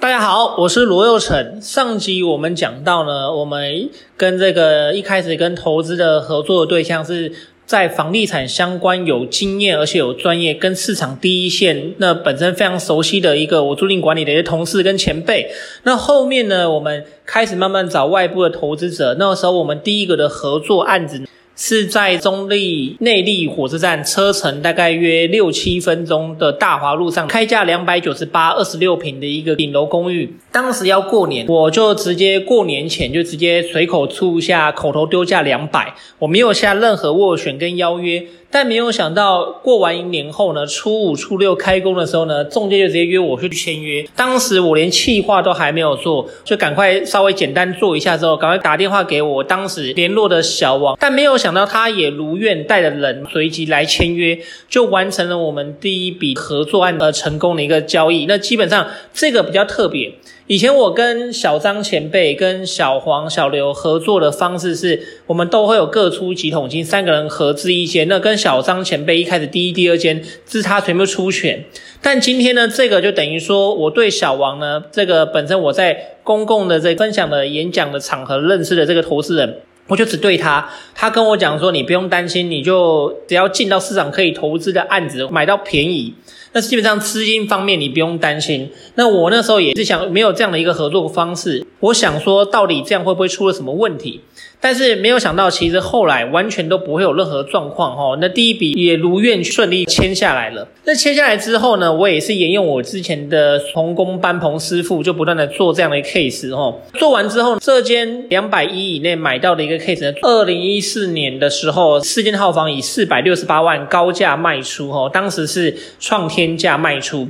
大家好，我是罗右成。上集我们讲到呢，我们跟这个一开始跟投资的合作的对象是在房地产相关有经验，而且有专业，跟市场第一线那本身非常熟悉的一个我租赁管理的一些同事跟前辈。那后面呢，我们开始慢慢找外部的投资者。那个时候我们第一个的合作案子。是在中立内坜火车站车程大概约六七分钟的大华路上，开价两百九十八，二十六平的一个顶楼公寓。当时要过年，我就直接过年前就直接随口出一下口头丢价两百，我没有下任何斡旋跟邀约。但没有想到，过完一年后呢，初五、初六开工的时候呢，中介就直接约我去签约。当时我连气话都还没有做，就赶快稍微简单做一下之后，赶快打电话给我当时联络的小王。但没有想想到，他也如愿带着人随即来签约，就完成了我们第一笔合作案的成功的一个交易。那基本上这个比较特别。以前我跟小张前辈、跟小黄、小刘合作的方式是，我们都会有各出几桶金，三个人合资一间。那跟小张前辈一开始第一、第二间，是他全部出钱。但今天呢，这个就等于说，我对小王呢，这个本身我在公共的这分享的演讲的场合认识的这个投资人，我就只对他。他跟我讲说，你不用担心，你就只要进到市场可以投资的案子，买到便宜。那基本上资金方面你不用担心。那我那时候也是想，没有这样的一个合作方式，我想说到底这样会不会出了什么问题？但是没有想到，其实后来完全都不会有任何状况哈。那第一笔也如愿顺利签下来了。那签下来之后呢，我也是沿用我之前的从工班棚师傅，就不断的做这样的 case 哈。做完之后，这间两百一以内买到的一个 case 呢，二零一四年的时候，四间套房以四百六十八万高价卖出哈，当时是创天价卖出。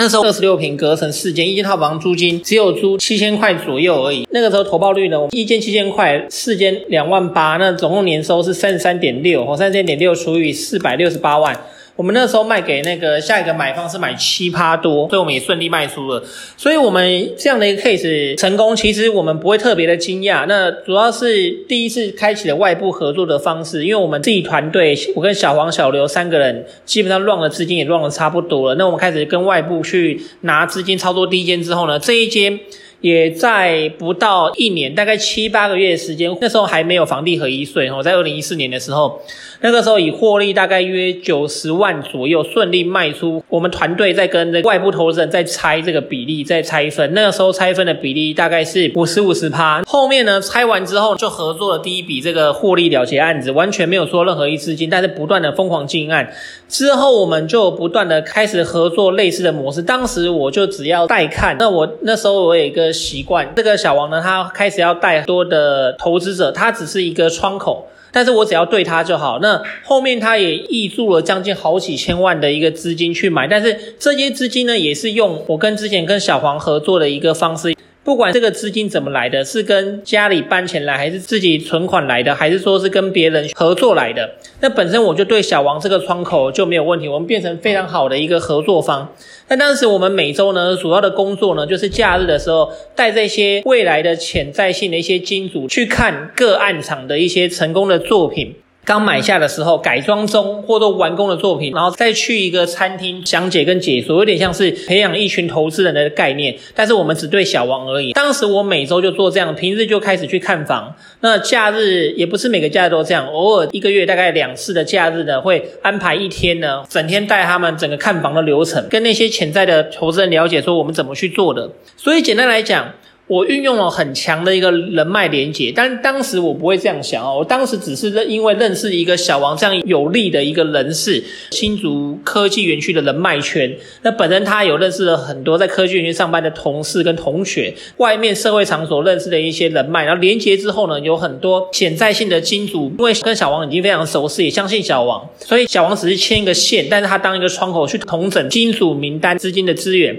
那时候二十六平隔成四间，一间套房租金只有租七千块左右而已。那个时候投报率呢，一间七千块，四间两万八，那总共年收是三十三点六，哦，三十三点六除以四百六十八万。我们那时候卖给那个下一个买方是买七趴多，所以我们也顺利卖出了。所以我们这样的一个 case 成功，其实我们不会特别的惊讶。那主要是第一次开启了外部合作的方式，因为我们自己团队，我跟小黄、小刘三个人基本上乱了资金也乱了差不多了。那我们开始跟外部去拿资金操作第一间之后呢，这一间。也在不到一年，大概七八个月的时间，那时候还没有房地合一税哦，在二零一四年的时候，那个时候以获利大概约九十万左右顺利卖出。我们团队在跟这外部投资人在拆这个比例，在拆分。那个时候拆分的比例大概是五十五十趴。后面呢，拆完之后就合作了第一笔这个获利了结案子，完全没有说任何一资金，但是不断的疯狂进案。之后我们就不断的开始合作类似的模式。当时我就只要带看，那我那时候我有一个习惯这个小王呢，他开始要带多的投资者，他只是一个窗口，但是我只要对他就好。那后面他也挹注了将近好几千万的一个资金去买，但是这些资金呢，也是用我跟之前跟小黄合作的一个方式。不管这个资金怎么来的，是跟家里搬钱来，还是自己存款来的，还是说是跟别人合作来的，那本身我就对小王这个窗口就没有问题，我们变成非常好的一个合作方。那当时我们每周呢，主要的工作呢，就是假日的时候带这些未来的潜在性的一些金主去看个案场的一些成功的作品。刚买下的时候，改装中或者完工的作品，然后再去一个餐厅讲解跟解说，有点像是培养一群投资人的概念。但是我们只对小王而已。当时我每周就做这样，平日就开始去看房。那假日也不是每个假日都这样，偶尔一个月大概两次的假日呢，会安排一天呢，整天带他们整个看房的流程，跟那些潜在的投资人了解说我们怎么去做的。所以简单来讲。我运用了很强的一个人脉连接，但当时我不会这样想哦，我当时只是因为认识一个小王这样有利的一个人士，新竹科技园区的人脉圈。那本身他有认识了很多在科技园区上班的同事跟同学，外面社会场所认识的一些人脉，然后连接之后呢，有很多潜在性的金主，因为跟小王已经非常熟悉，也相信小王，所以小王只是牵一个线，但是他当一个窗口去统整金主名单资金的资源。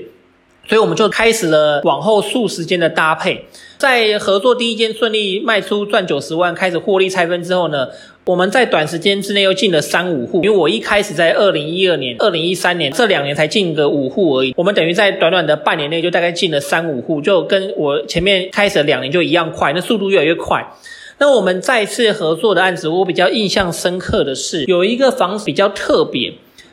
所以我们就开始了往后数十间的搭配，在合作第一间顺利卖出赚九十万，开始获利拆分之后呢，我们在短时间之内又进了三五户。因为我一开始在二零一二年、二零一三年这两年才进个五户而已，我们等于在短短的半年内就大概进了三五户，就跟我前面开始两年就一样快，那速度越来越快。那我们再次合作的案子，我比较印象深刻的是有一个房子比较特别。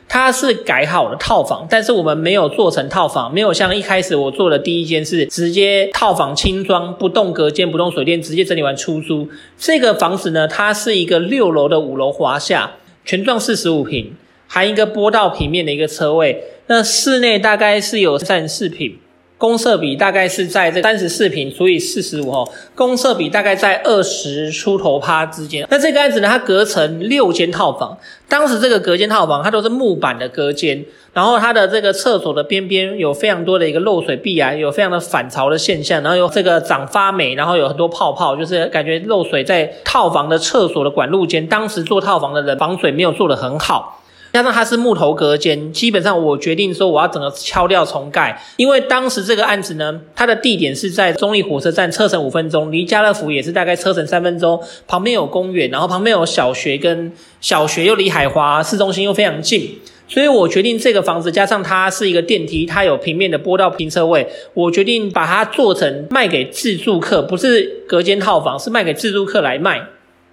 它是改好的套房，但是我们没有做成套房，没有像一开始我做的第一间是直接套房轻装，不动隔间，不动水电，直接整理完出租。这个房子呢，它是一个六楼的五楼华夏，全幢四十五平，含一个坡道平面的一个车位。那室内大概是有三四平。公设比大概是在这三十四平除以四十五哦，公设比大概在二十出头趴之间。那这个案子呢，它隔成六间套房，当时这个隔间套房它都是木板的隔间，然后它的这个厕所的边边有非常多的一个漏水壁啊，有非常的反潮的现象，然后有这个长发霉，然后有很多泡泡，就是感觉漏水在套房的厕所的管路间。当时做套房的人防水没有做得很好。加上它是木头隔间，基本上我决定说我要整个敲掉重盖，因为当时这个案子呢，它的地点是在中立火车站，车程五分钟，离家乐福也是大概车程三分钟，旁边有公园，然后旁边有小学，跟小学又离海华市中心又非常近，所以我决定这个房子加上它是一个电梯，它有平面的坡道停车位，我决定把它做成卖给自住客，不是隔间套房，是卖给自住客来卖。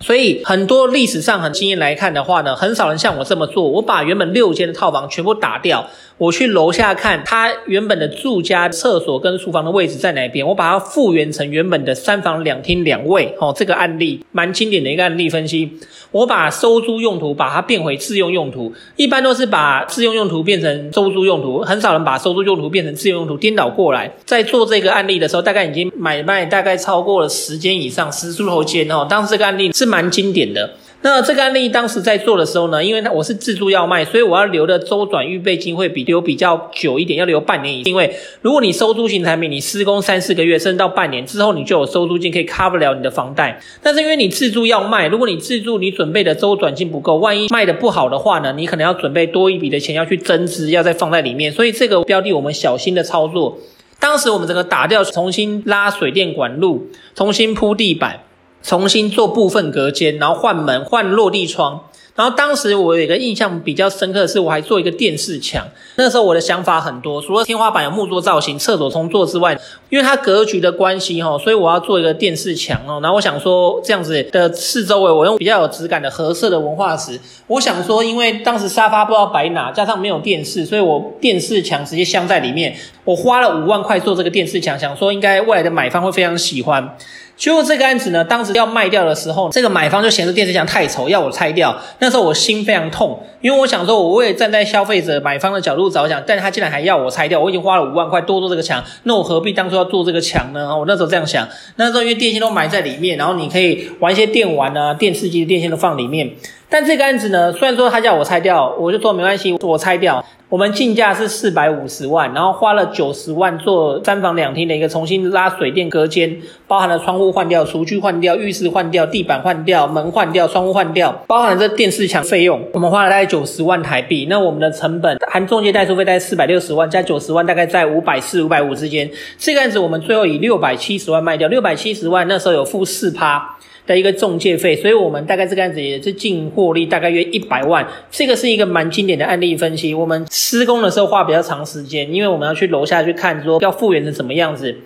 所以很多历史上很经验来看的话呢，很少人像我这么做。我把原本六间的套房全部打掉，我去楼下看它原本的住家厕所跟厨房的位置在哪边，我把它复原成原本的三房两厅两卫。哦，这个案例蛮经典的一个案例分析。我把收租用途把它变回自用用途，一般都是把自用用途变成收租用途，很少人把收租用途变成自用用途，颠倒过来。在做这个案例的时候，大概已经买卖大概超过了十间以上，十出头间哦。当时这个案例是。是蛮经典的。那这个案例当时在做的时候呢，因为我是自住要卖，所以我要留的周转预备金会比留比较久一点，要留半年以。因为如果你收租型产品，你施工三四个月，甚至到半年之后，你就有收租金可以 cover 了你的房贷。但是因为你自住要卖，如果你自住你准备的周转金不够，万一卖的不好的话呢，你可能要准备多一笔的钱要去增资，要再放在里面。所以这个标的我们小心的操作。当时我们整个打掉，重新拉水电管路，重新铺地板。重新做部分隔间，然后换门、换落地窗。然后当时我有一个印象比较深刻的是，我还做一个电视墙。那时候我的想法很多，除了天花板有木作造型、厕所重做之外，因为它格局的关系哈，所以我要做一个电视墙哦。然后我想说，这样子的四周围，我用比较有质感的褐色的文化石。我想说，因为当时沙发不知道摆哪，加上没有电视，所以我电视墙直接镶在里面。我花了五万块做这个电视墙，想说应该未来的买方会非常喜欢。就这个案子呢，当时要卖掉的时候，这个买方就嫌这电视墙太丑，要我拆掉。那时候我心非常痛，因为我想说，我也站在消费者买方的角度着想，但他竟然还要我拆掉。我已经花了五万块多做这个墙，那我何必当初要做这个墙呢？我那时候这样想。那时候因为电线都埋在里面，然后你可以玩一些电玩啊，电视机的电线都放里面。但这个案子呢，虽然说他叫我拆掉，我就说没关系，我拆掉。我们进价是四百五十万，然后花了九十万做三房两厅的一个重新拉水电隔间，包含了窗户换掉、厨具换掉、浴室换掉、地板换掉、门换掉、窗户换掉，包含了这电视墙费用，我们花了大概九十万台币。那我们的成本含中介代收费大概四百六十万，加九十万大概在五百四、五百五之间。这个案子我们最后以六百七十万卖掉，六百七十万那时候有付四趴。的一个中介费，所以我们大概这个案子也是净获利大概约一百万。这个是一个蛮经典的案例分析。我们施工的时候花比较长时间，因为我们要去楼下去看，说要复原成什么样子，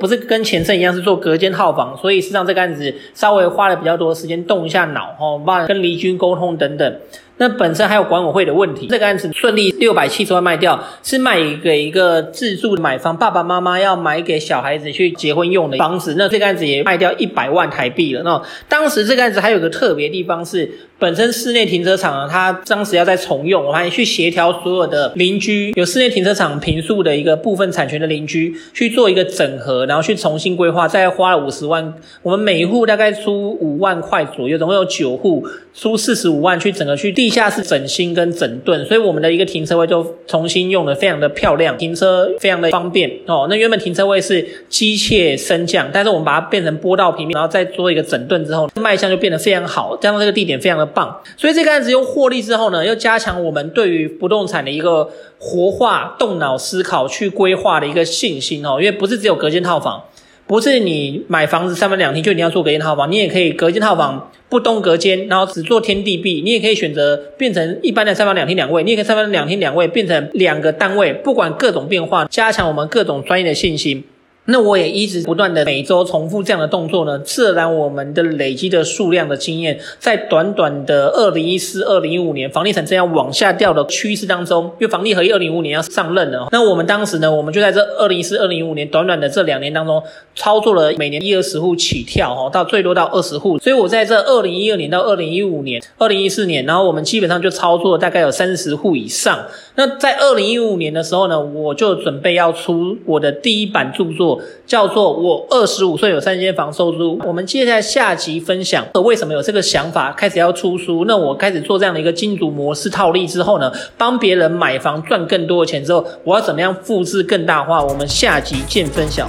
不是跟前身一样是做隔间套房，所以实际上这个案子稍微花了比较多时间动一下脑，哦，包括跟邻居沟通等等。那本身还有管委会的问题，这个案子顺利六百七十万卖掉，是卖给一个自住的买方，爸爸妈妈要买给小孩子去结婚用的房子。那这个案子也卖掉一百万台币了。那当时这个案子还有个特别地方是，本身室内停车场啊，它当时要再重用，我还去协调所有的邻居，有室内停车场平数的一个部分产权的邻居去做一个整合，然后去重新规划，再花了五十万，我们每一户大概出五万块左右，总共有九户出四十五万去整个去地地下室整新跟整顿，所以我们的一个停车位就重新用的非常的漂亮，停车非常的方便哦。那原本停车位是机械升降，但是我们把它变成坡道平面，然后再做一个整顿之后，卖相就变得非常好，加上这个地点非常的棒，所以这个案子又获利之后呢，又加强我们对于不动产的一个活化、动脑思考去规划的一个信心哦。因为不是只有隔间套房。不是你买房子三房两厅就一定要做隔间套房，你也可以隔间套房不东隔间，然后只做天地壁，你也可以选择变成一般的三房两厅两卫，你也可以三房两厅两卫变成两个单位，不管各种变化，加强我们各种专业的信心。那我也一直不断的每周重复这样的动作呢，自然我们的累积的数量的经验，在短短的二零一四、二零一五年房地产这样往下掉的趋势当中，因为房地合一二零一五年要上任了，那我们当时呢，我们就在这二零一四、二零一五年短短的这两年当中，操作了每年一二十户起跳哦，到最多到二十户，所以我在这二零一二年到二零一五年、二零一四年，然后我们基本上就操作了大概有三十户以上。那在二零一五年的时候呢，我就准备要出我的第一版著作。叫做我二十五岁有三间房收租。我们接下来下集分享，为什么有这个想法，开始要出书。那我开始做这样的一个金主模式套利之后呢，帮别人买房赚更多的钱之后，我要怎么样复制更大化？我们下集见分晓。